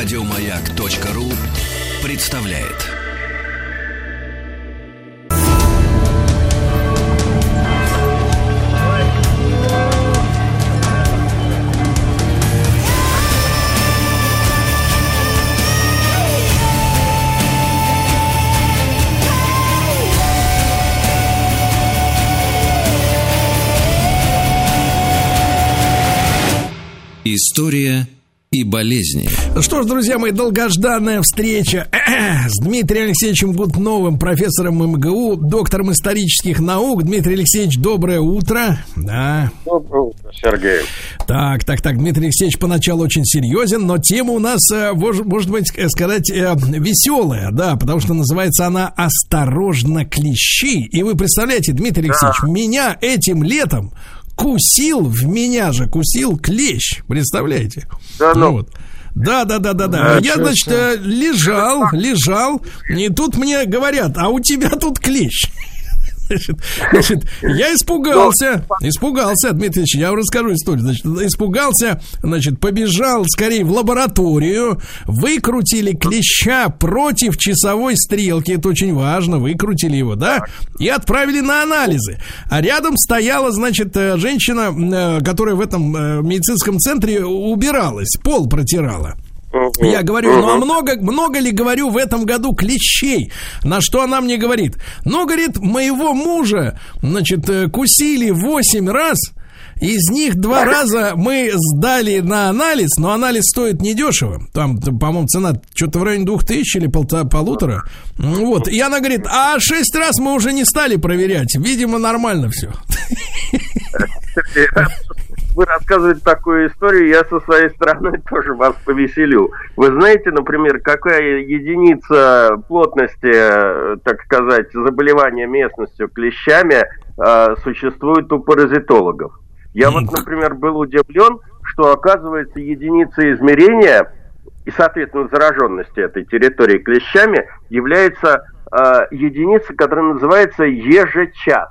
Радиомаяк.ру представляет. История и болезни. Что ж, друзья мои, долгожданная встреча с Дмитрием Алексеевичем Гутновым, профессором МГУ, доктором исторических наук. Дмитрий Алексеевич, доброе утро. Да. Доброе утро, Сергей. Так, так, так, Дмитрий Алексеевич поначалу очень серьезен, но тема у нас, э, может быть, э, сказать, э, веселая, да, потому что называется она «Осторожно, клещи». И вы представляете, Дмитрий Алексеевич, да. меня этим летом кусил, в меня же кусил клещ, представляете? Да, ну. Вот. Да, да, да, да, да. А я, значит, что? лежал, лежал, и тут мне говорят, а у тебя тут клещ. Значит, значит, я испугался, испугался, Дмитрий Ильич, я вам расскажу историю. Значит, испугался, значит, побежал скорее в лабораторию, выкрутили клеща против часовой стрелки, это очень важно, выкрутили его, да, и отправили на анализы. А рядом стояла, значит, э, женщина, э, которая в этом э, медицинском центре убиралась, пол протирала. Я говорю, ну а много, много ли, говорю, в этом году клещей? На что она мне говорит? Ну, говорит, моего мужа, значит, э, кусили 8 раз, из них два раза мы сдали на анализ, но анализ стоит недешево. Там, по-моему, цена что-то в районе двух тысяч или полтора, полутора. Вот. И она говорит, а шесть раз мы уже не стали проверять. Видимо, нормально все вы рассказываете такую историю, я со своей стороны тоже вас повеселю. Вы знаете, например, какая единица плотности, так сказать, заболевания местностью клещами э, существует у паразитологов? Я вот, например, был удивлен, что оказывается единица измерения и, соответственно, зараженности этой территории клещами является э, единица, которая называется ежечас.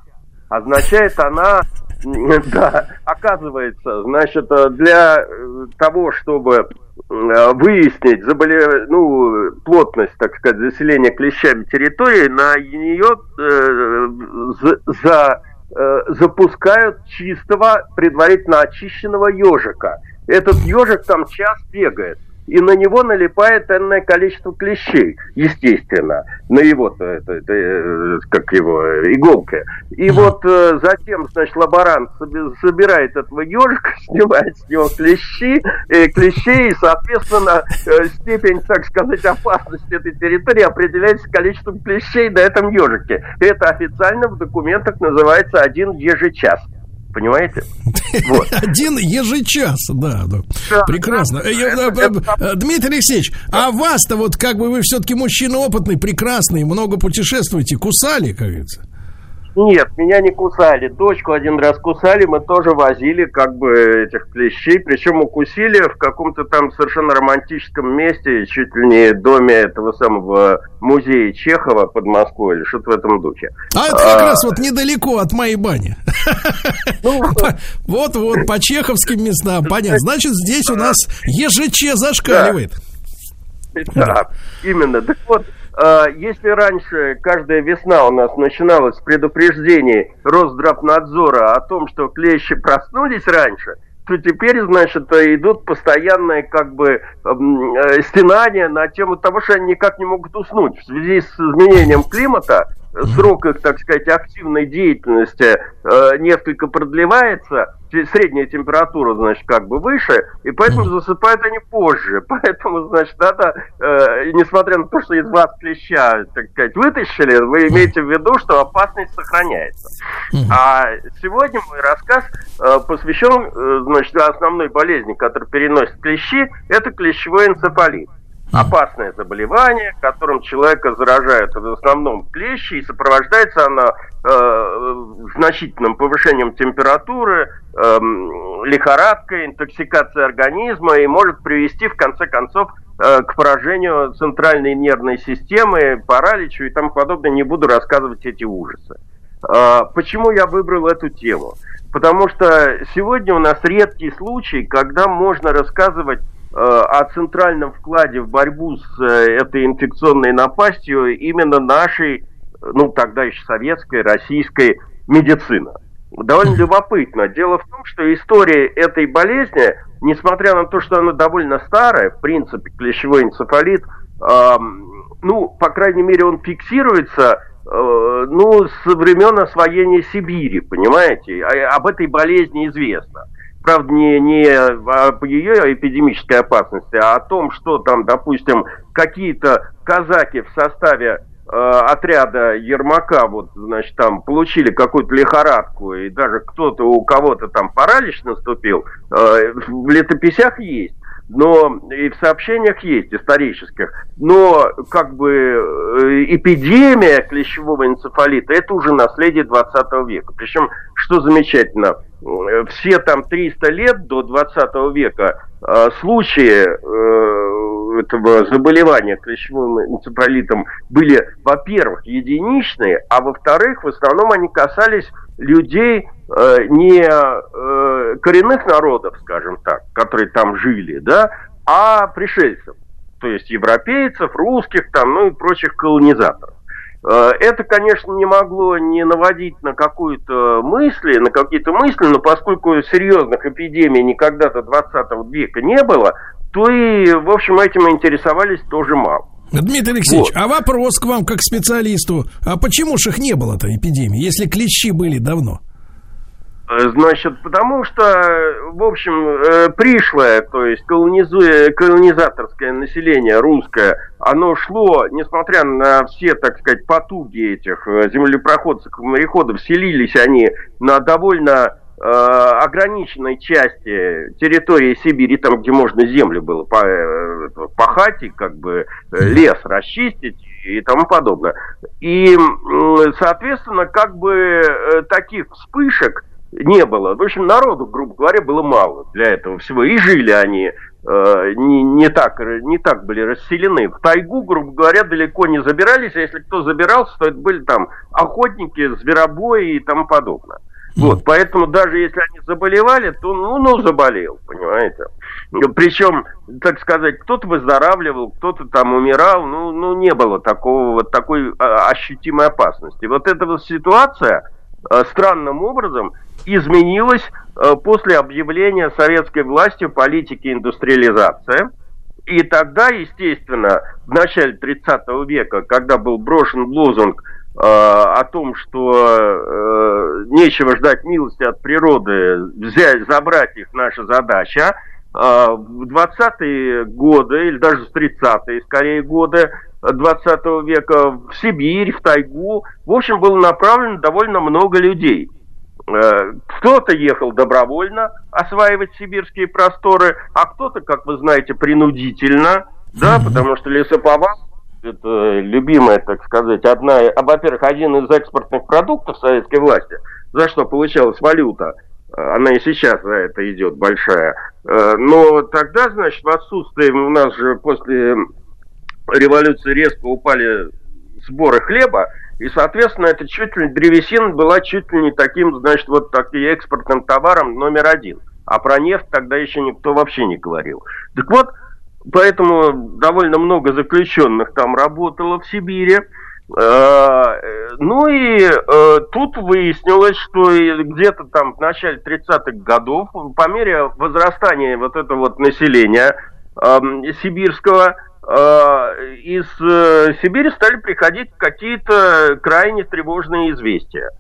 Означает она Да, оказывается, значит, для э, того, чтобы э, выяснить заболев... ну, плотность, так сказать, заселения клещами территории, на нее э, за, э, запускают чистого, предварительно очищенного ежика. Этот ежик там час бегает и на него налипает энное количество клещей, естественно, на его, это, это, э, как его, иголка. И вот э, затем, значит, лаборант собирает этого ежика, снимает с него клещи, э, клещей, и, соответственно, э, степень, так сказать, опасности этой территории определяется количеством клещей на этом ежике. Это официально в документах называется один ежечас понимаете? Вот. Один ежечас, да, да. да Прекрасно. Да, это, это, Дмитрий Алексеевич, а вас-то вот как бы вы все-таки мужчина опытный, прекрасный, много путешествуете, кусали, как говорится? Нет, меня не кусали. Дочку один раз кусали, мы тоже возили как бы этих клещей, причем укусили в каком-то там совершенно романтическом месте, чуть ли не доме этого самого музея Чехова под Москвой или что-то в этом духе. А это как а... раз вот недалеко от моей бани. Ну, Вот-вот, по чеховским местам, понятно. Значит, здесь у нас ЕЖЧ зашкаливает. Да, именно. Так вот, если раньше каждая весна у нас начиналась с предупреждений Росздравнадзора о том, что клещи проснулись раньше, то теперь, значит, идут постоянные как бы э, стенания на тему того, что они никак не могут уснуть. В связи с изменением климата срок их, так сказать, активной деятельности э, несколько продлевается, средняя температура, значит, как бы выше, и поэтому засыпают они позже. Поэтому, значит, надо, э, несмотря на то, что из вас клеща, так сказать, вытащили, вы имеете в виду, что опасность сохраняется. А сегодня мой рассказ э, посвящен, э, значит, основной болезни, которую переносят клещи, это клещевой энцефалит опасное заболевание, которым человека заражают в основном клещи, и сопровождается оно э, значительным повышением температуры, э, лихорадкой, интоксикацией организма и может привести в конце концов э, к поражению центральной нервной системы, параличу и тому подобное. Не буду рассказывать эти ужасы. Э, почему я выбрал эту тему? Потому что сегодня у нас редкий случай, когда можно рассказывать о центральном вкладе в борьбу с этой инфекционной напастью именно нашей, ну тогда еще советской, российской медицины довольно любопытно. Дело в том, что история этой болезни, несмотря на то, что она довольно старая, в принципе, клещевой энцефалит, э, ну, по крайней мере, он фиксируется э, ну, с времен освоения Сибири, понимаете? А, об этой болезни известно. Правда, не, не об ее эпидемической опасности, а о том, что там, допустим, какие-то казаки в составе Э, отряда Ермака, вот, значит, там получили какую-то лихорадку, и даже кто-то, у кого-то там паралич наступил, э, в летописях есть но и в сообщениях есть исторических, но как бы э, эпидемия клещевого энцефалита это уже наследие 20 века. Причем, что замечательно, все там 300 лет до 20 века случаи этого заболевания клещевым энцефалитом были, во-первых, единичные, а во-вторых, в основном они касались людей э, не э, коренных народов, скажем так, которые там жили, да, а пришельцев, то есть европейцев, русских там, ну и прочих колонизаторов. Э, это, конечно, не могло не наводить на какую-то мысли, на какие-то мысли, но поскольку серьезных эпидемий никогда до 20 века не было, то и, в общем, этим интересовались тоже мало. Дмитрий Алексеевич, вот. а вопрос к вам как специалисту. А почему же их не было-то эпидемии, если клещи были давно? Э, значит, потому что, в общем, э, пришлое, то есть колонизаторское население русское, оно шло, несмотря на все, так сказать, потуги этих э, землепроходцев и мореходов, селились они на довольно Э, ограниченной части территории Сибири, там, где можно землю было пахать и как бы лес расчистить и тому подобное. И, соответственно, как бы таких вспышек не было. В общем, народу, грубо говоря, было мало для этого всего. И жили они не, не, так, не так были расселены. В тайгу, грубо говоря, далеко не забирались, а если кто забирался, то это были там охотники, зверобои и тому подобное. Вот, поэтому даже если они заболевали, то ну, ну заболел, понимаете. Причем, так сказать, кто-то выздоравливал, кто-то там умирал, ну, ну не было такого вот такой а, ощутимой опасности. Вот эта вот ситуация странным образом изменилась а, после объявления советской властью политики индустриализации. И тогда, естественно, в начале 30 века, когда был брошен лозунг Э, о том, что э, нечего ждать милости от природы, взять, забрать их наша задача. Э, в 20-е годы, или даже в 30-е, скорее, годы 20 века в Сибирь, в тайгу, в общем, было направлено довольно много людей. Э, кто-то ехал добровольно осваивать сибирские просторы, а кто-то, как вы знаете, принудительно, да, потому что лесоповал. Это любимая, так сказать, одна, а, во-первых, один из экспортных продуктов советской власти, за что получалась валюта, она и сейчас за это идет большая. Э, но тогда, значит, в отсутствие у нас же после революции резко упали сборы хлеба, и, соответственно, это чуть ли древесина была чуть ли не таким, значит, вот таким экспортным товаром номер один. А про нефть тогда еще никто вообще не говорил. Так вот, Поэтому довольно много заключенных там работало в Сибири. Э, ну и э, тут выяснилось, что где-то там в начале 30-х годов, по мере возрастания вот этого вот населения эм, сибирского, из Сибири стали приходить какие-то крайне тревожные известия.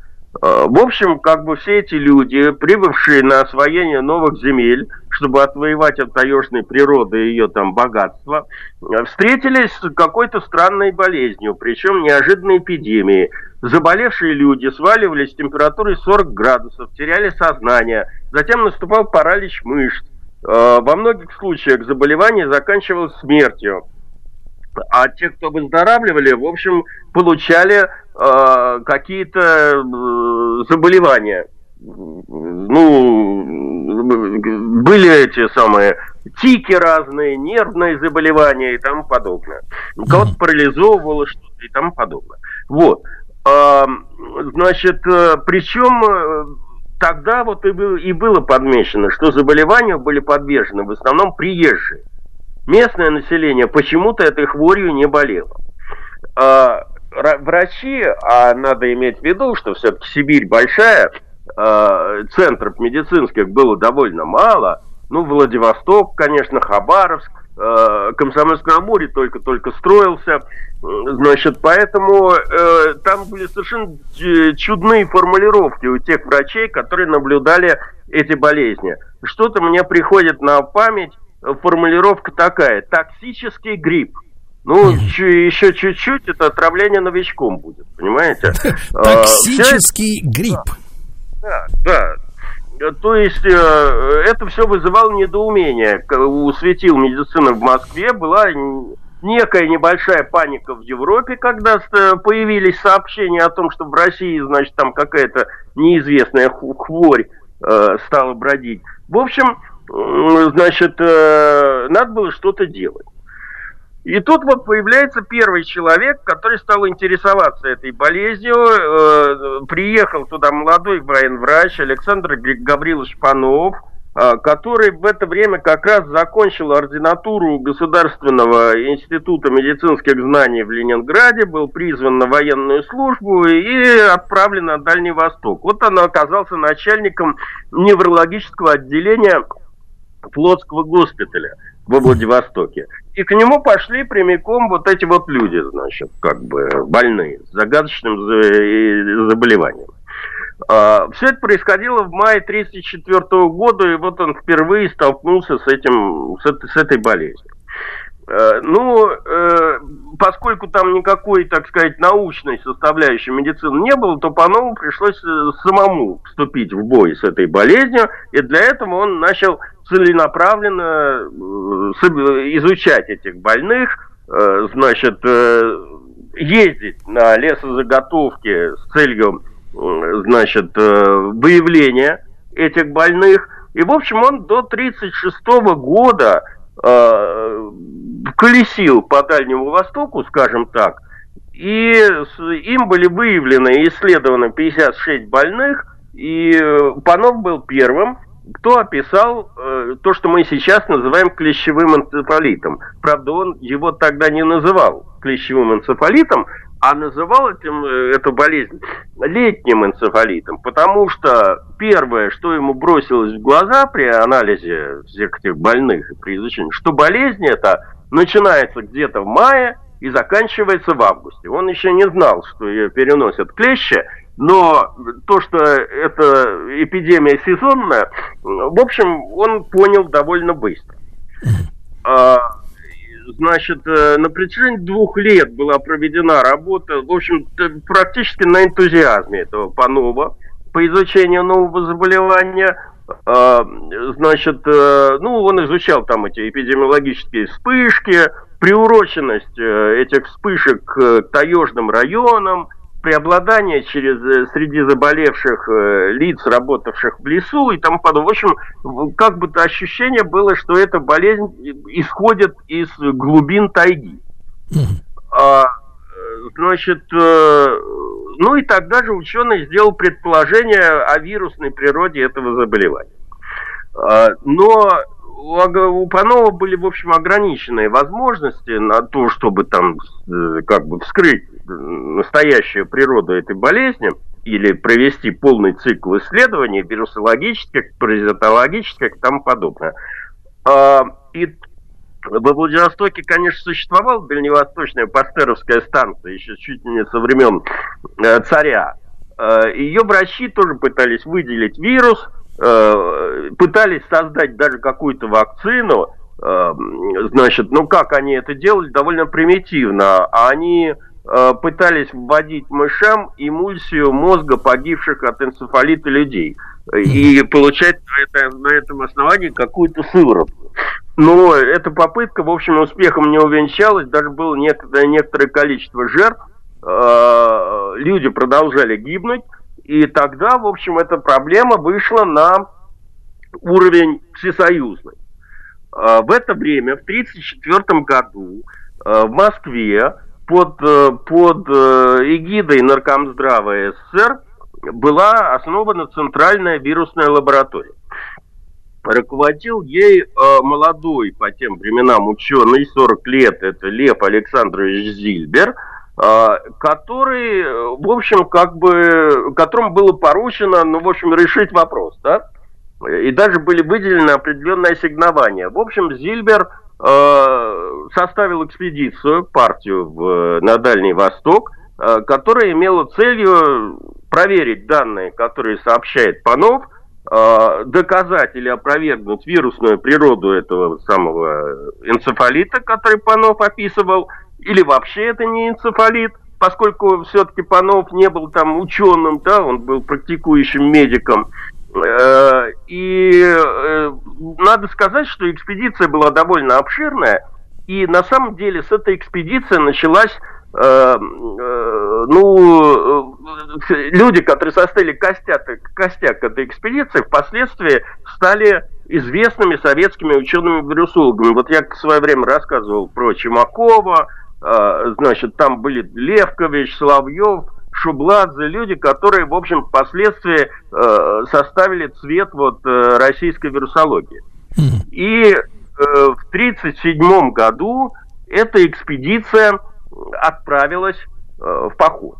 Э, в общем, как бы все эти люди, прибывшие на освоение новых земель, чтобы отвоевать от таежной природы ее там богатства, э, встретились с какой-то странной болезнью, причем неожиданной эпидемией. Заболевшие люди сваливались с температурой 40 градусов, теряли сознание, затем наступал паралич мышц. Э, во многих случаях заболевание заканчивалось смертью. А те, кто выздоравливали, в общем, получали э, какие-то э, заболевания. Ну, были эти самые тики разные, нервные заболевания и тому подобное. Кого-то парализовывало что-то и тому подобное. Вот. Э, значит, причем э, тогда вот и, и было подмечено, что заболевания были подвержены в основном приезжие. Местное население почему-то этой хворью не болело. А, врачи, а надо иметь в виду, что все-таки Сибирь большая, а, центров медицинских было довольно мало, ну, Владивосток, конечно, Хабаровск, э, Комсомольск на Амуре только-только строился, значит, поэтому э, там были совершенно чудные формулировки у тех врачей, которые наблюдали эти болезни. Что-то мне приходит на память, формулировка такая, токсический грипп. Ну, еще чуть-чуть, это отравление новичком будет, понимаете? Токсический грипп. Да, да. То есть э, это все вызывало недоумение. У светил медицины в Москве была некая небольшая паника в Европе, когда появились сообщения о том, что в России, значит, там какая-то неизвестная хворь э, стала бродить. В общем, значит, э, надо было что-то делать. И тут вот появляется первый человек, который стал интересоваться этой болезнью. Э, приехал туда молодой военврач Александр Гаврилович Панов, э, который в это время как раз закончил ординатуру Государственного института медицинских знаний в Ленинграде, был призван на военную службу и отправлен на Дальний Восток. Вот он оказался начальником неврологического отделения Флотского госпиталя во Владивостоке. И к нему пошли прямиком вот эти вот люди, значит, как бы больные с загадочным заболеванием. А, Все это происходило в мае 1934 года, и вот он впервые столкнулся с, этим, с, этой, болезнью. Э, ну, э, поскольку там никакой, так сказать, научной составляющей медицины не было, то по-новому пришлось э, самому вступить в бой с этой болезнью, и для этого он начал целенаправленно изучать этих больных, значит, ездить на лесозаготовки с целью, значит, выявления этих больных. И, в общем, он до 1936 года э, колесил по Дальнему Востоку, скажем так, и им были выявлены и исследованы 56 больных, и э, Панов был первым, кто описал э, то, что мы сейчас называем клещевым энцефалитом. Правда, он его тогда не называл клещевым энцефалитом, а называл этим, э, эту болезнь летним энцефалитом, потому что первое, что ему бросилось в глаза при анализе всех этих больных и при изучении, что болезнь эта начинается где-то в мае и заканчивается в августе. Он еще не знал, что ее переносят клещи, но то, что это эпидемия сезонная, в общем, он понял довольно быстро. А, значит, э, на протяжении двух лет была проведена работа, в общем, практически на энтузиазме этого Панова по изучению нового заболевания. А, значит, э, ну, он изучал там эти эпидемиологические вспышки, приуроченность э, этих вспышек к таежным районам, преобладание через, э, среди заболевших э, лиц, работавших в лесу и тому подобное. В общем, как бы то ощущение было, что эта болезнь исходит из глубин тайги. А, значит, э, ну и тогда же ученый сделал предположение о вирусной природе этого заболевания. А, но у Панова были, в общем, ограниченные возможности на то, чтобы там как бы вскрыть настоящую природу этой болезни или провести полный цикл исследований вирусологических, паразитологических и тому подобное. А, и во Владивостоке, конечно, существовала дальневосточная пастеровская станция еще чуть не со времен э, царя. Э, Ее врачи тоже пытались выделить вирус – Э, пытались создать даже какую-то вакцину, значит, ну как они это делали, довольно примитивно. Они э, пытались вводить мышам эмульсию мозга погибших от энцефалита людей. И получать на, это, на этом основании какую-то сыворотку. Но эта попытка, в общем, успехом не увенчалась, даже было некоторое, некоторое количество жертв, люди продолжали гибнуть, и тогда, в общем, эта проблема вышла на уровень всесоюзный. А, в это время, в 1934 году, в Москве под, э, под э, эгидой Наркомздрава СССР была основана центральная вирусная лаборатория. руководил ей э, молодой по тем временам ученый, 40 лет, это Лев Александрович Зильбер, э, который, в общем, как бы, которому было поручено, ну, в общем, решить вопрос, да, и даже были выделены определенные ассигнования. В общем, Зильбер э, составил экспедицию, партию в, на Дальний Восток, э, которая имела целью проверить данные, которые сообщает Панов – Э, доказать или опровергнуть вирусную природу этого самого энцефалита, который Панов описывал, или вообще это не энцефалит, поскольку все-таки Панов не был там ученым, да, он был практикующим медиком. Э, и э, надо сказать, что экспедиция была довольно обширная, и на самом деле с этой экспедиции началась Э, ну, люди, которые составили костяк, костяк этой экспедиции, впоследствии стали известными советскими учеными-вирусологами. Вот я в свое время рассказывал про Чемакова, значит, там были Левкович, Соловьев, Шубладзе, люди, которые, в общем, впоследствии составили цвет вот российской вирусологии. И в 1937 году эта экспедиция отправилась э, в поход.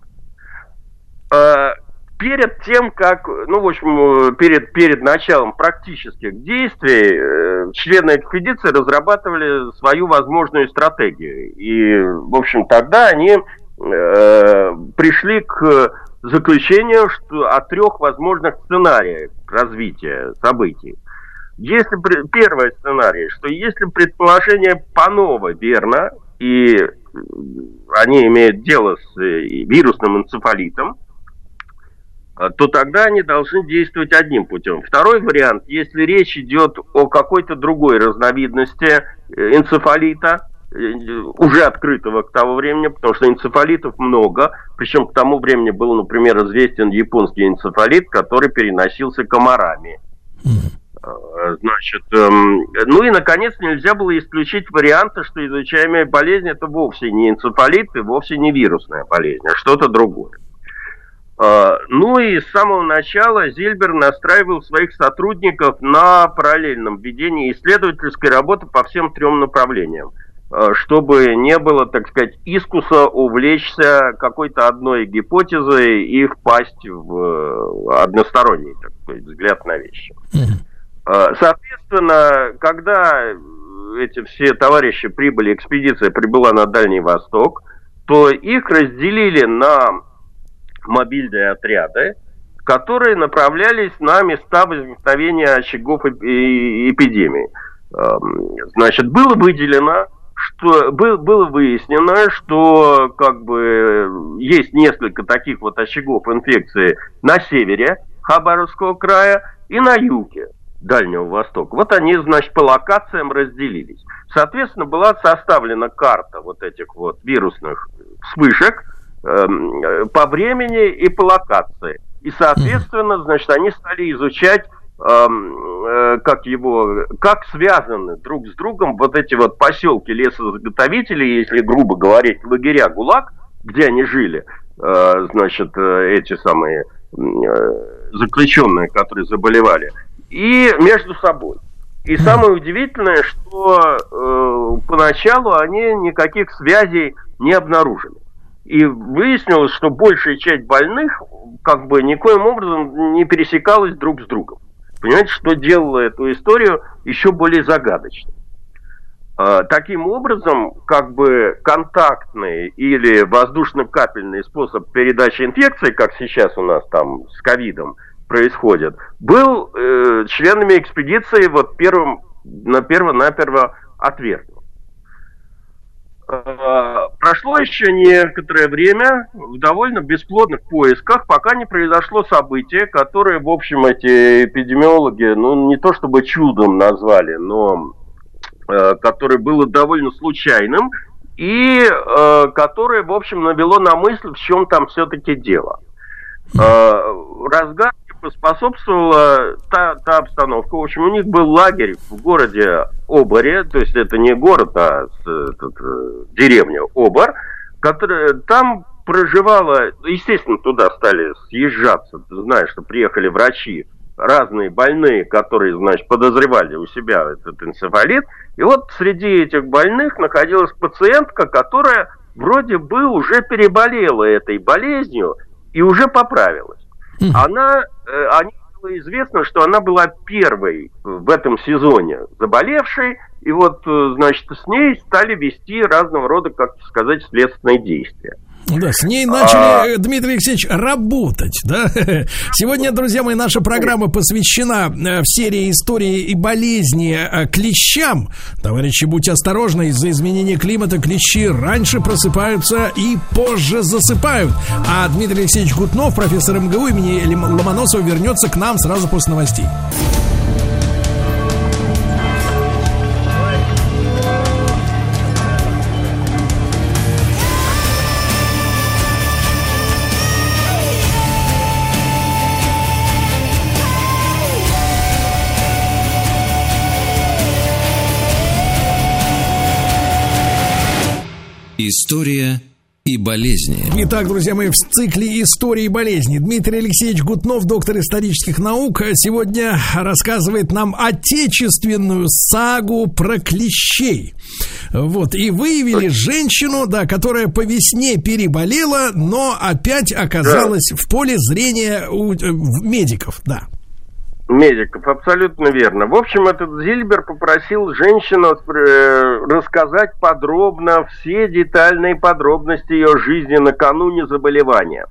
Э, перед тем, как, ну, в общем, перед, перед началом практических действий, э, члены экспедиции разрабатывали свою возможную стратегию. И, в общем, тогда они э, пришли к заключению что, о трех возможных сценариях развития событий. Если первый сценарий, что если предположение Панова верно, и они имеют дело с э, вирусным энцефалитом, а, то тогда они должны действовать одним путем. Второй вариант, если речь идет о какой-то другой разновидности э, энцефалита, э, уже открытого к тому времени, потому что энцефалитов много, причем к тому времени был, например, известен японский энцефалит, который переносился комарами. Э, значит, эм, ну и, наконец, нельзя было исключить варианты, что изучаемая болезнь это вовсе не энцефалит и вовсе не вирусная болезнь, а что-то другое. Э, ну и с самого начала Зильбер настраивал своих сотрудников на параллельном ведении исследовательской работы по всем трем направлениям, э, чтобы не было, так сказать, искуса увлечься какой-то одной гипотезой и впасть в односторонний, так сказать, взгляд на вещи. А, соответственно, когда эти все товарищи прибыли, экспедиция прибыла на Дальний Восток, то их разделили на мобильные отряды, которые направлялись на места возникновения очагов эпидемии. Значит, было выделено, что было выяснено, что как бы есть несколько таких вот очагов инфекции на севере Хабаровского края и на юге. Дальнего Востока. Вот они, значит, по локациям разделились. Соответственно, была составлена карта вот этих вот вирусных вспышек э, по времени и по локации. И, соответственно, значит, они стали изучать как его, как связаны друг с другом вот эти вот поселки лесозаготовителей, если грубо говорить, лагеря ГУЛАГ, где они жили, э, значит, э, эти самые э, заключенные, которые заболевали, и между собой. И самое удивительное, что э, поначалу они никаких связей не обнаружили. И выяснилось, что большая часть больных как бы никоим образом не пересекалась друг с другом. Понимаете, что делало эту историю еще более загадочной. Э, таким образом, как бы контактный или воздушно-капельный способ передачи инфекции, как сейчас у нас там с ковидом, происходит, был э, членами экспедиции вот первым, на перво-наперво отвергнут. Прошло еще некоторое время в довольно бесплодных поисках, пока не произошло событие, которое, в общем, эти эпидемиологи, ну, не то чтобы чудом назвали, но э, которое было довольно случайным, и э, которое, в общем, навело на мысль, в чем там все-таки дело. Э, разгар поспособствовала та, та обстановка. В общем, у них был лагерь в городе Оборе, то есть это не город, а этот, э, деревня Обор, которая там проживала, естественно, туда стали съезжаться, ты знаешь, что приехали врачи разные больные, которые, значит, подозревали у себя этот энцефалит. И вот среди этих больных находилась пациентка, которая вроде бы уже переболела этой болезнью и уже поправилась. Она, э, они было известно, что она была первой в этом сезоне заболевшей, и вот, э, значит, с ней стали вести разного рода, как сказать, следственные действия. Да, с ней начали, а... Дмитрий Алексеевич, работать, да. Сегодня, друзья мои, наша программа посвящена э, в серии истории и болезни э, клещам. Товарищи, будьте осторожны, из-за изменения климата клещи раньше просыпаются и позже засыпают. А Дмитрий Алексеевич Гутнов, профессор МГУ имени Ломоносова, вернется к нам сразу после новостей. История и болезни. Итак, друзья мои, в цикле истории и болезни Дмитрий Алексеевич Гутнов, доктор исторических наук, сегодня рассказывает нам отечественную сагу про клещей. Вот, и выявили женщину, да, которая по весне переболела, но опять оказалась да. в поле зрения у э, медиков, да. Медиков, абсолютно верно. В общем, этот Зильбер попросил женщину э, рассказать подробно все детальные подробности ее жизни накануне заболевания.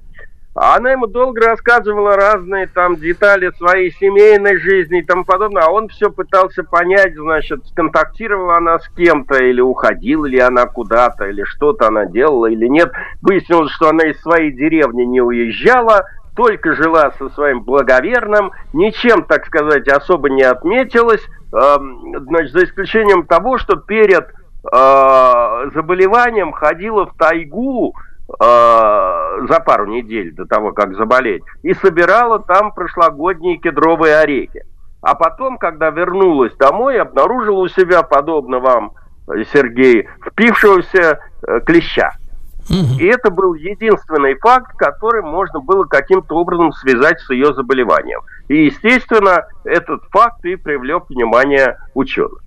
А она ему долго рассказывала разные там детали своей семейной жизни и тому подобное, а он все пытался понять, значит, контактировала она с кем-то, или уходила ли она куда-то, или что-то она делала, или нет. Выяснилось, что она из своей деревни не уезжала, только жила со своим благоверным, ничем, так сказать, особо не отметилась, э, значит, за исключением того, что перед э, заболеванием ходила в тайгу э, за пару недель до того, как заболеть, и собирала там прошлогодние кедровые орехи. А потом, когда вернулась домой, обнаружила у себя, подобно вам, Сергей, впившегося э, И это был единственный факт, который можно было каким-то образом связать с ее заболеванием. И, естественно, этот факт и привлек внимание ученых.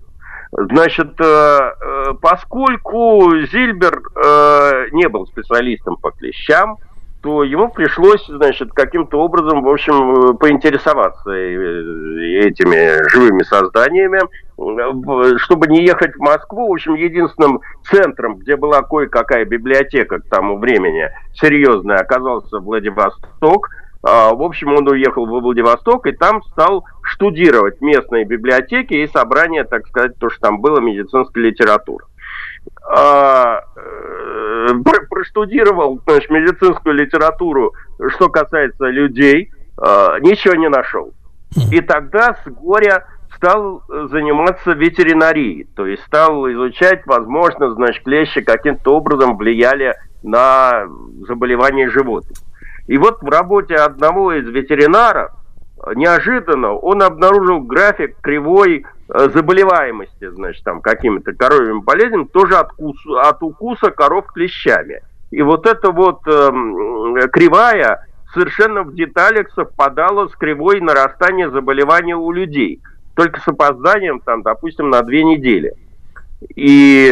Значит, э, э, поскольку Зильбер э, не был специалистом по клещам, то ему пришлось, значит, каким-то образом, в общем, поинтересоваться этими живыми созданиями, чтобы не ехать в Москву. В общем, единственным центром, где была кое-какая библиотека к тому времени серьезная, оказался Владивосток. А, в общем, он уехал в Владивосток и там стал штудировать местные библиотеки и собрания, так сказать, то, что там было, медицинской литературы. А, э, проштудировал значит, медицинскую литературу, что касается людей, а, ничего не нашел. И тогда с горя стал заниматься ветеринарией, то есть стал изучать, возможно, значит, клещи каким-то образом влияли на заболевания животных. И вот в работе одного из ветеринаров неожиданно он обнаружил график кривой э, заболеваемости, значит, там, какими-то коровьими болезнями, тоже от, кусу, от укуса коров клещами. И вот эта вот э, кривая совершенно в деталях совпадала с кривой нарастания заболевания у людей, только с опозданием, там, допустим, на две недели. И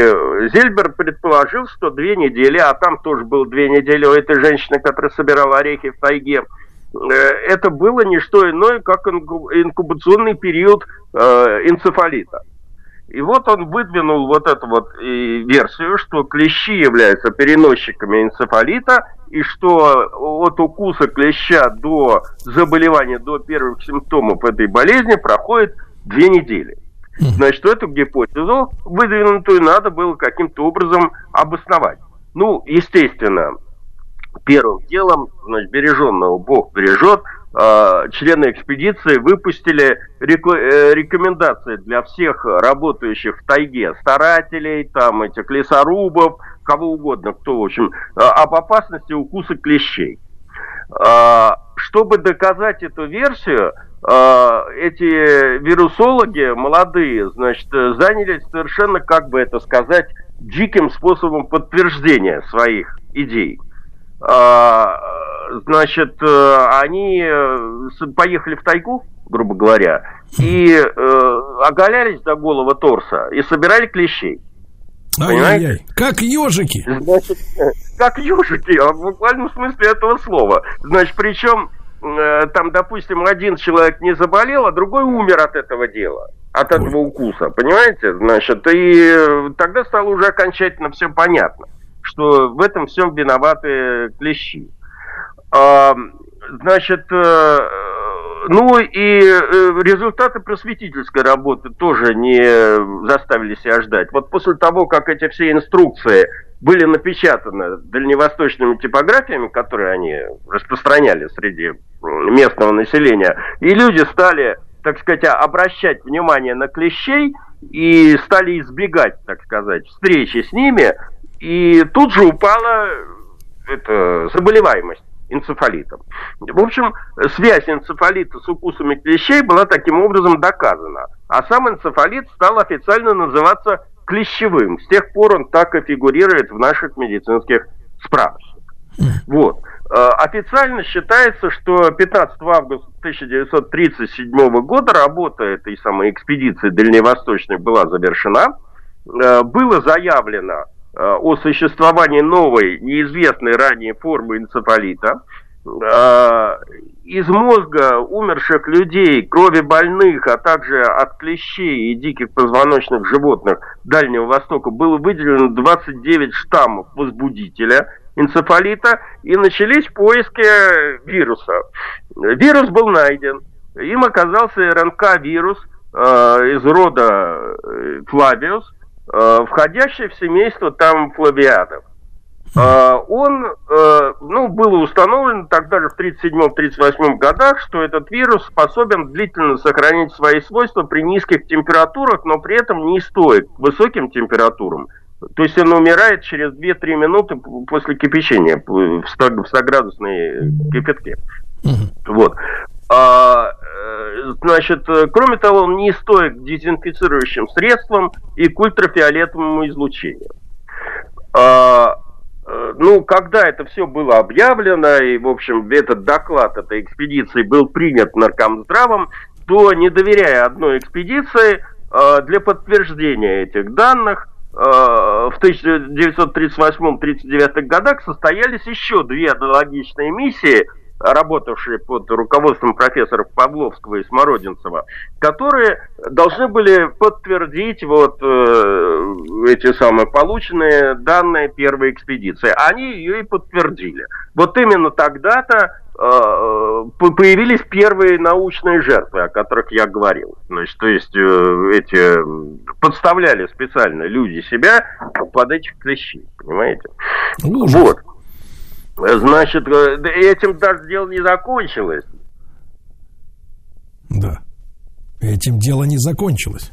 Зельбер предположил, что две недели, а там тоже было две недели у этой женщины, которая собирала орехи в тайге, Э, это было не что иное, как инкубационный период э, энцефалита. И вот он выдвинул вот эту вот версию, что клещи являются переносчиками энцефалита, и что от укуса клеща до заболевания, до первых симптомов этой болезни проходит две недели. Значит, эту гипотезу выдвинутую надо было каким-то образом обосновать. Ну, естественно, первым делом, значит, береженного Бог бережет, а, члены экспедиции выпустили э, рекомендации для всех работающих в тайге, старателей, там, этих лесорубов, кого угодно, кто, в общем, а, об опасности укуса клещей. А, чтобы доказать эту версию, эти вирусологи молодые, значит, занялись совершенно, как бы это сказать, диким способом подтверждения своих идей. А, значит, э, они э, поехали в тайгу, грубо говоря, и э, оголялись до голого торса и собирали клещей. Ай-яй-яй. Как ежики. Значит, как ежики, а в буквальном смысле этого слова. Значит, причем там, допустим, один человек не заболел, а другой умер от этого дела, от Ой. этого укуса, понимаете? Значит, и тогда стало уже окончательно все понятно, что в этом всем виноваты клещи. А, значит, э, ну и э, результаты просветительской работы тоже не заставили себя ждать. Вот после того, как эти все инструкции были напечатаны дальневосточными типографиями, которые они распространяли среди местного населения, и люди стали, так сказать, обращать внимание на клещей и стали избегать, так сказать, встречи с ними, и тут же упала это, заболеваемость энцефалитом. В общем, связь энцефалита с укусами клещей была таким образом доказана. А сам энцефалит стал официально называться клещевым. С тех пор он так и фигурирует в наших медицинских справочниках. Вот. Э, официально считается, что 15 августа 1937 года работа этой самой экспедиции дальневосточной была завершена. Э, было заявлено Э, о существовании новой, неизвестной ранее формы энцефалита. Из мозга умерших людей, крови больных, а также от клещей и диких позвоночных животных Дальнего Востока было выделено 29 штаммов возбудителя энцефалита и начались поиски вируса. Вирус был найден. Им оказался РНК-вирус э, из рода Флавиус, Э, входящий в семейство там флавиадов. Э, он, э, ну, было установлено тогда же в 1937-1938 годах, что этот вирус способен длительно сохранить свои свойства при низких температурах, но при этом не стоит высоким температурам. То есть он умирает через 2-3 минуты после кипячения в 100-градусной кипятке. Вот. А, э, значит, э, кроме того, он не стоит дезинфицирующим средствам и к ультрафиолетовому излучению. А, э, ну, когда это все было объявлено, и, в общем, этот доклад этой экспедиции был принят наркомздравом, то, не доверяя одной экспедиции, для подтверждения этих данных в 1938-39 годах состоялись еще две аналогичные миссии – работавшие под руководством профессоров Павловского и Смородинцева, которые должны были подтвердить вот э, эти самые полученные данные первой экспедиции. Они ее и подтвердили. Вот именно тогда-то э, появились первые научные жертвы, о которых я говорил. Значит, то есть э, эти подставляли специально люди себя под этих клещей, понимаете? Ужас. Вот. Значит, э, этим даже дело не закончилось. Да. Этим дело не закончилось.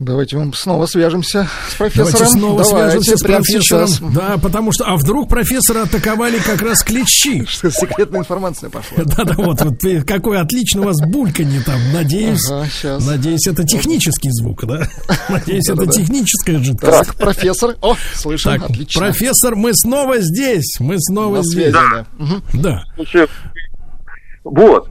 Давайте мы снова свяжемся с профессором. Давайте снова Давайте, свяжемся с профессором. Сейчас. Да, потому что, а вдруг профессора атаковали как раз клещи. Что секретная информация пошла. Да-да, вот, вот какой отлично у вас бульканье там. Надеюсь, ага, надеюсь, это технический звук, да? Надеюсь, это техническая жидкость. Так, профессор. О, слышим, отлично. Профессор, мы снова здесь. Мы снова здесь. Да. Вот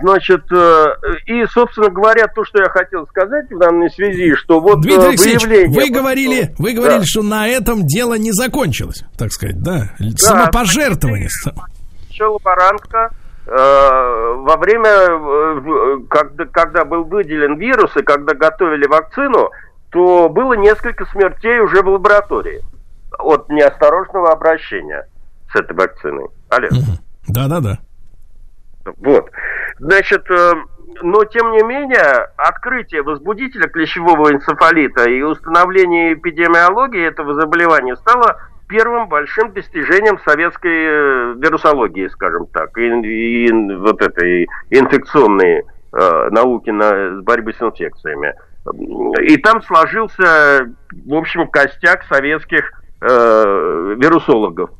значит, э, и, собственно говоря, то, что я хотел сказать в данной связи, что вот Дмитрий э, выявление... вы говорили, вы говорили, да. что на этом дело не закончилось, так сказать, да? да Самопожертвование. Еще лаборантка э, во время, когда, когда был выделен вирус и когда готовили вакцину, то было несколько смертей уже в лаборатории от неосторожного обращения с этой вакциной. Олег. Да-да-да. Вот. Значит, э, но тем не менее, открытие возбудителя клещевого энцефалита и установление эпидемиологии этого заболевания стало первым большим достижением советской э, вирусологии, скажем так, и, и вот этой инфекционной э, науки на борьбы с инфекциями. И там сложился, в общем, костяк советских э, вирусологов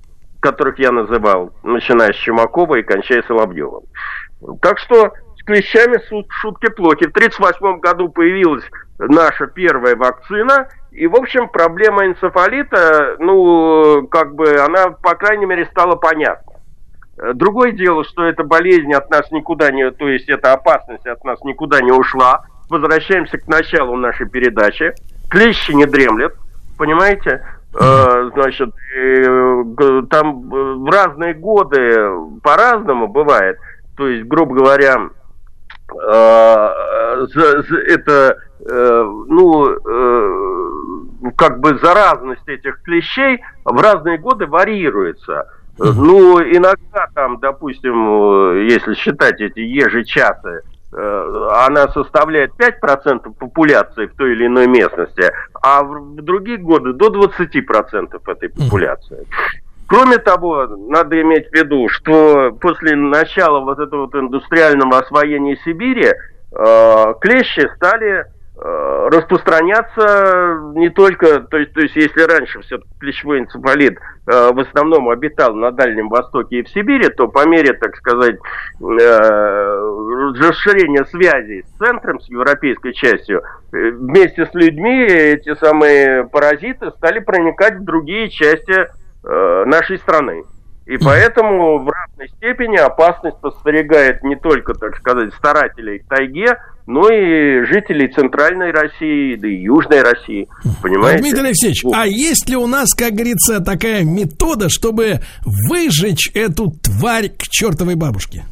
которых я называл, начиная с Чумакова и кончая Соловьевым. Так что клещами шутки плохи. В 1938 году появилась наша первая вакцина, и, в общем, проблема энцефалита, ну, как бы, она, по крайней мере, стала понятна. Другое дело, что эта болезнь от нас никуда не, то есть эта опасность от нас никуда не ушла. Возвращаемся к началу нашей передачи. Клещи не дремлет, понимаете? Э, значит, там в разные годы по-разному бывает. То есть, грубо говоря, э, это, э, ну, как бы заразность этих клещей в разные годы варьируется. Ну, иногда там, допустим, если считать эти ежечасы, Э, она составляет 5% популяции в той или иной местности, а в другие годы до 20% этой популяции. Кроме того, надо иметь в виду, что после начала вот этого вот индустриального освоения Сибири э, клещи стали Э, распространяться не только, то есть, то есть если раньше все клещевой энцефалит э, в основном обитал на Дальнем Востоке и в Сибири, то по мере, так сказать, э, расширения связей с центром, с европейской частью, э, вместе с людьми эти самые паразиты стали проникать в другие части э, нашей страны. И поэтому в равной степени опасность подстерегает не только, так сказать, старателей в тайге, но и жителей Центральной России, да и Южной России. Понимаете? Дмитрий Алексеевич, вот. а есть ли у нас, как говорится, такая метода, чтобы выжечь эту тварь к чертовой бабушке?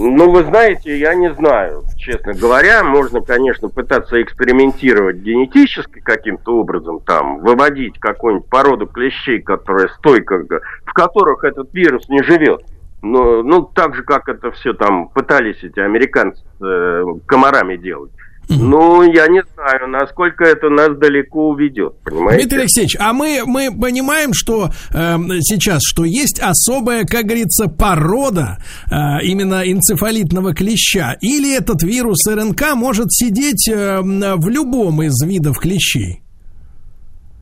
Ну, вы знаете, я не знаю, честно говоря. Можно, конечно, пытаться экспериментировать генетически каким-то образом, там, выводить какую-нибудь породу клещей, которая стойка, в которых этот вирус не живет. Но, ну, так же, как это все там пытались эти американцы э, комарами делать. Ну, я не знаю, насколько это нас далеко уведет, понимаете? Дмитрий Алексеевич, а мы, мы понимаем, что э, сейчас, что есть особая, как говорится, порода э, именно энцефалитного клеща, или этот вирус РНК может сидеть э, в любом из видов клещей?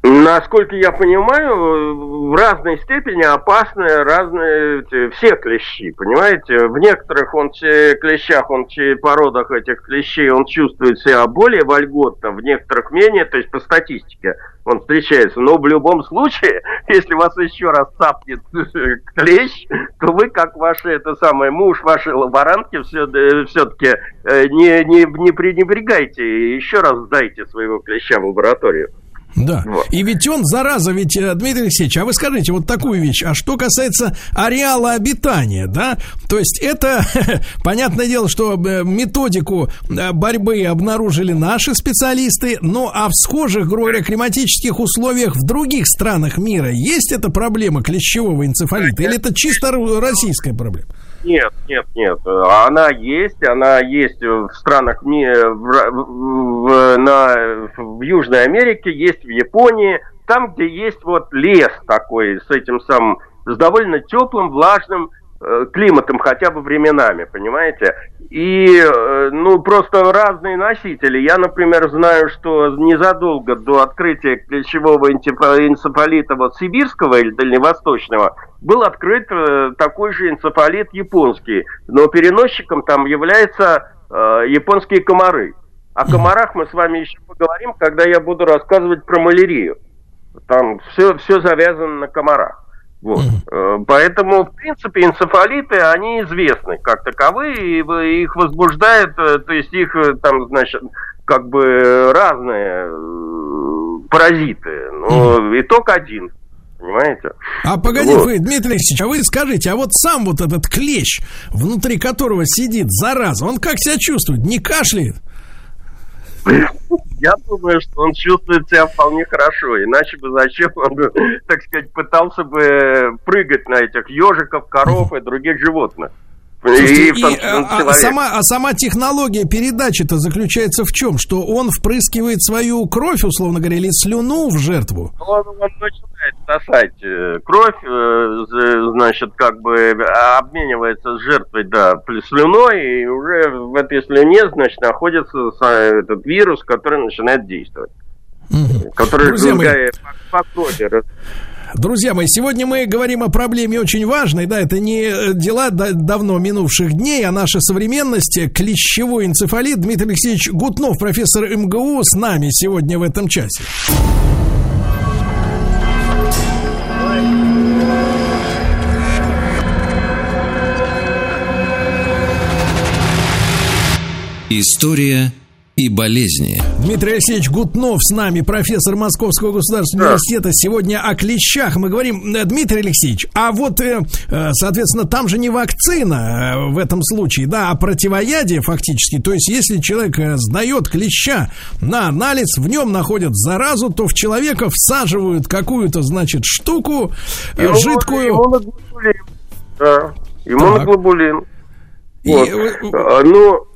Насколько я понимаю, в разной степени опасны разные все клещи, понимаете? В некоторых он клещах, он породах этих клещей, он чувствует себя более вольготно, в некоторых менее, то есть по статистике он встречается. Но в любом случае, если вас еще раз цапнет клещ, то вы, как ваши, это самое, муж вашей лаборантки, все, все-таки э, не, не, не пренебрегайте, еще раз сдайте своего клеща в лабораторию. Да. Вот. И ведь он, зараза, ведь, э, Дмитрий Алексеевич, а вы скажите вот такую вещь, а что касается ареала обитания, да, то есть это, понятное дело, что э, методику э, борьбы обнаружили наши специалисты, ну, а в схожих, говоря, климатических условиях в других странах мира есть эта проблема клещевого энцефалита, или это чисто российская проблема? Нет, нет, нет. Она есть, она есть в странах в, в, на, в Южной Америке, есть в Японии, там, где есть вот лес такой с этим самым, с довольно теплым, влажным климатом хотя бы временами, понимаете? И, э, ну, просто разные носители. Я, например, знаю, что незадолго до открытия ключевого энцефалита вот сибирского или дальневосточного был открыт э, такой же энцефалит японский, но переносчиком там являются э, японские комары. О комарах мы с вами еще поговорим, когда я буду рассказывать про малярию. Там все, все завязано на комарах. Вот. Mm-hmm. Поэтому, в принципе, энцефалиты, они известны как таковые, и их возбуждает, э, то есть их э, там, значит, как бы разные паразиты. Но mm-hmm. итог один. Понимаете? А погоди, вот. вы, Дмитрий Алексеевич, а вы скажите, а вот сам вот этот клещ, внутри которого сидит зараза, он как себя чувствует? Не кашляет? Я думаю, что он чувствует себя вполне хорошо, иначе бы зачем он, так сказать, пытался бы прыгать на этих ежиков, коров и других животных. Слушайте, и, и, а, а, сама, а сама технология передачи-то заключается в чем? Что он впрыскивает свою кровь, условно говоря, или слюну в жертву? Он, он начинает сосать э, кровь, э, значит, как бы обменивается с жертвой, да, слюной, и уже в этой слюне, значит, находится этот вирус, который начинает действовать. Угу. Который Друзья мои, по, по крови Друзья мои, сегодня мы говорим о проблеме очень важной, да, это не э, дела давно минувших дней, а наша современность, клещевой энцефалит. Дмитрий Алексеевич Гутнов, профессор МГУ, с нами сегодня в этом часе. История и болезни. Дмитрий Алексеевич Гутнов с нами, профессор Московского государственного да. университета. Сегодня о клещах мы говорим. Э, Дмитрий Алексеевич, а вот, э, э, соответственно, там же не вакцина в этом случае, да, а противоядие фактически. То есть, если человек сдает клеща на анализ, в нем находят заразу, то в человека всаживают какую-то, значит, штуку Иммун, жидкую. Иммуноглобулин. Да, иммуноглобулин. И, вот. А, ну,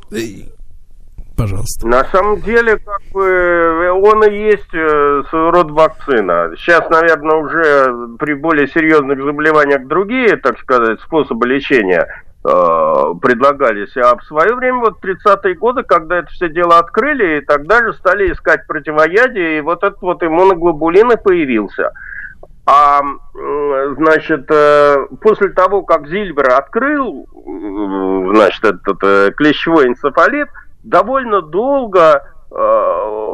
пожалуйста. На самом деле, как бы, он и есть э, своего рода вакцина. Сейчас, наверное, уже при более серьезных заболеваниях другие, так сказать, способы лечения э, предлагались. А в свое время, вот 30-е годы, когда это все дело открыли, и тогда же стали искать противоядие, и вот этот вот иммуноглобулин и появился. А, значит, э, после того, как Зильбер открыл, значит, этот клещевой энцефалит, довольно долго э,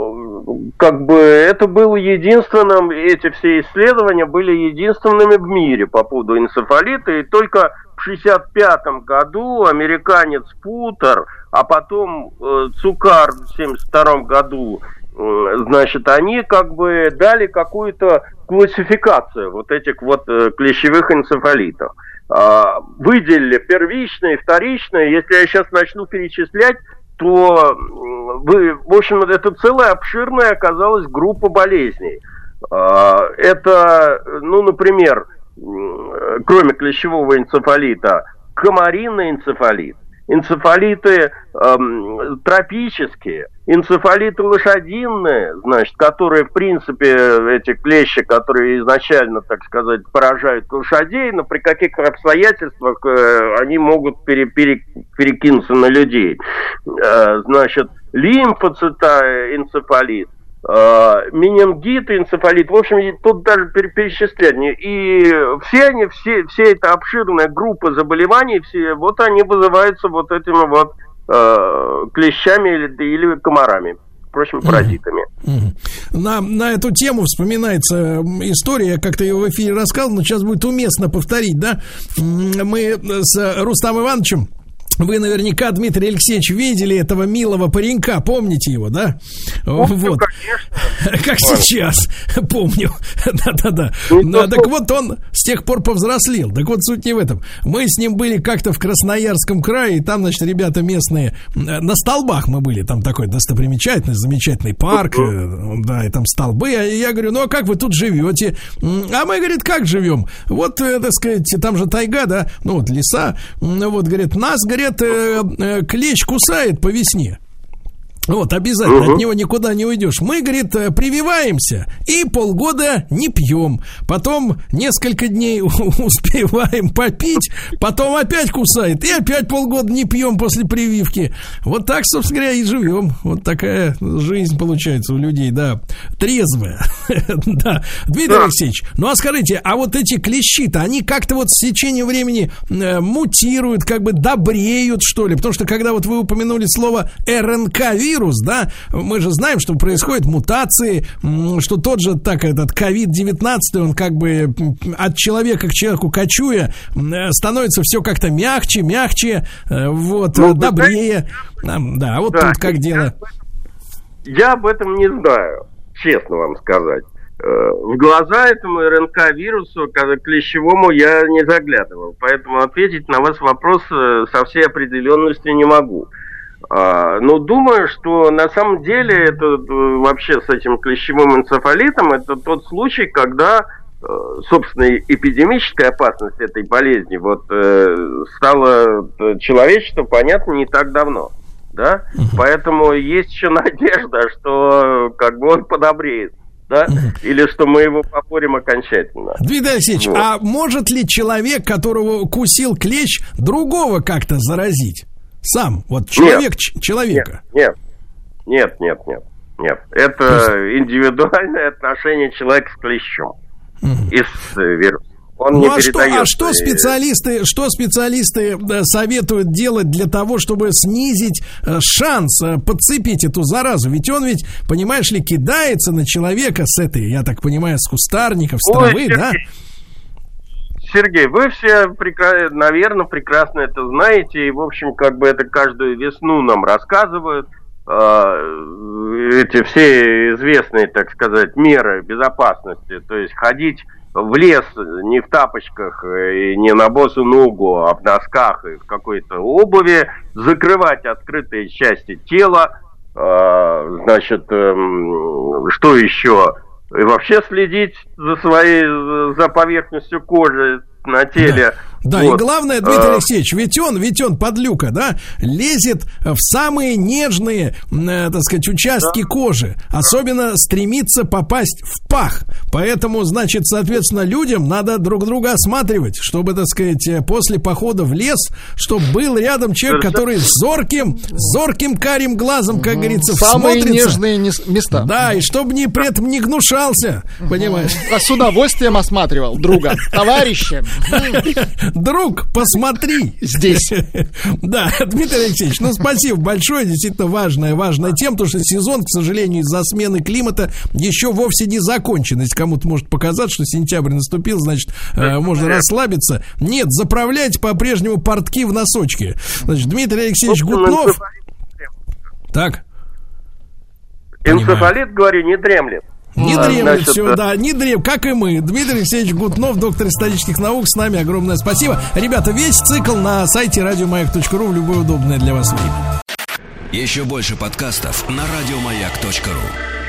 как бы это было единственным, эти все исследования были единственными в мире по поводу энцефалита, и только в 1965 году американец Путер, а потом э, Цукар в 1972 году, э, значит, они как бы дали какую-то классификацию вот этих вот э, клещевых энцефалитов. Э, выделили первичные, вторичные, если я сейчас начну перечислять, то вы, в общем, это целая обширная оказалась группа болезней. А, это, ну, например, кроме клещевого энцефалита, комариный энцефалит, энцефалиты эм, тропические, энцефалиты лошадиные, значит, которые, в принципе, эти клещи, которые изначально, так сказать, поражают лошадей, но при каких обстоятельствах э, они могут пере, пере, перекинуться на людей. Э, значит, лимфоцита энцефалит, э, менингит, энцефалит, в общем, тут даже перечисление. И все они, все, все эта обширная группа заболеваний, все, вот они вызываются вот этими вот э, клещами или, или комарами впрочем, паразитами. На, на эту тему вспоминается история, я как-то ее в эфире рассказывал, но сейчас будет уместно повторить, да? Мы с Рустам Ивановичем вы наверняка, Дмитрий Алексеевич, видели этого милого паренька, помните его, да? Помню, вот. конечно. Как сейчас, помню. Да-да-да. Ну, так вот он с тех пор повзрослел. Так вот суть не в этом. Мы с ним были как-то в Красноярском крае, и там, значит, ребята местные, на столбах мы были, там такой достопримечательный, замечательный парк, э, да, и там столбы. А я говорю, ну а как вы тут живете? А мы, говорит, как живем? Вот, э, так сказать, там же тайга, да, ну вот леса, ну вот, говорит, нас, говорит, говорят, э, э, клещ кусает по весне. Вот, обязательно, угу. от него никуда не уйдешь. Мы, говорит, э, прививаемся и полгода не пьем. Потом несколько дней успеваем попить, потом опять кусает. И опять полгода не пьем после прививки. Вот так, собственно говоря, и живем. Вот такая жизнь получается у людей, да. Трезвая. да. Дмитрий Алексеевич, ну а скажите, а вот эти клещи-то, они как-то вот с течением времени э, мутируют, как бы добреют, что ли? Потому что когда вот вы упомянули слово РНК-вирус, вирус, да, мы же знаем, что происходят мутации, что тот же так этот COVID-19, он как бы от человека к человеку кочуя, становится все как-то мягче, мягче, э, вот, ну, добрее. Да, вот да, тут как дело. Я об этом не знаю, честно вам сказать. Э, в глаза этому РНК-вирусу, клещевому, я не заглядывал. Поэтому ответить на ваш вопрос э, со всей определенностью не могу. А, но думаю, что на самом деле это э, вообще с этим клещевым энцефалитом это тот случай, когда э, собственно, эпидемическая опасность этой болезни вот э, стала человечеству понятно не так давно. Да? Поэтому есть еще надежда, что как бы он подобреет да, или что мы его попорим окончательно. Дмитрий Алексеевич, вот. а может ли человек, которого кусил клещ, другого как-то заразить? Сам, вот человек нет, человека. Нет, нет, нет, нет, нет. Это индивидуальное отношение человека с клещом. из вируса. Он ну, не а что, а что специалисты, что специалисты советуют делать для того, чтобы снизить э, шанс э, подцепить эту заразу? Ведь он ведь, понимаешь ли, кидается на человека с этой, я так понимаю, с кустарников, с травы, Ой, да? Сергей, вы все, наверное, прекрасно это знаете, и, в общем, как бы это каждую весну нам рассказывают. А, эти все известные, так сказать, меры безопасности, то есть ходить в лес не в тапочках и не на босу ногу, а в носках и в какой-то обуви, закрывать открытые части тела, а, значит, эм, что еще? И вообще следить за своей, за поверхностью кожи на теле. Да. Да, вот. и главное, Дмитрий а... Алексеевич, ведь он, ведь он, подлюка, да, лезет в самые нежные, э, так сказать, участки да. кожи. Особенно стремится попасть в пах. Поэтому, значит, соответственно, людям надо друг друга осматривать, чтобы, так сказать, э, после похода в лес, чтобы был рядом человек, который зорким, зорким карим глазом, как говорится, Самые смотрится. нежные места. Да, и чтобы не, при этом не гнушался, понимаешь? А с удовольствием осматривал друга, товарища. Друг, посмотри. Здесь. Да, Дмитрий Алексеевич, ну спасибо большое. Действительно важная, важная тема, потому что сезон, к сожалению, из-за смены климата еще вовсе не закончен. Если кому-то может показаться, что сентябрь наступил, значит, э, можно расслабиться. Нет, заправлять по-прежнему портки в носочки. Значит, Дмитрий Алексеевич Гутнов... Так. Энцефалит, говорю, не дремлет. Не а, дремлет значит, все, да, не дрем, как и мы. Дмитрий Алексеевич Гутнов, доктор исторических наук, с нами. Огромное спасибо. Ребята, весь цикл на сайте радиомаяк.ру в любое удобное для вас время. Еще больше подкастов на радиомаяк.ру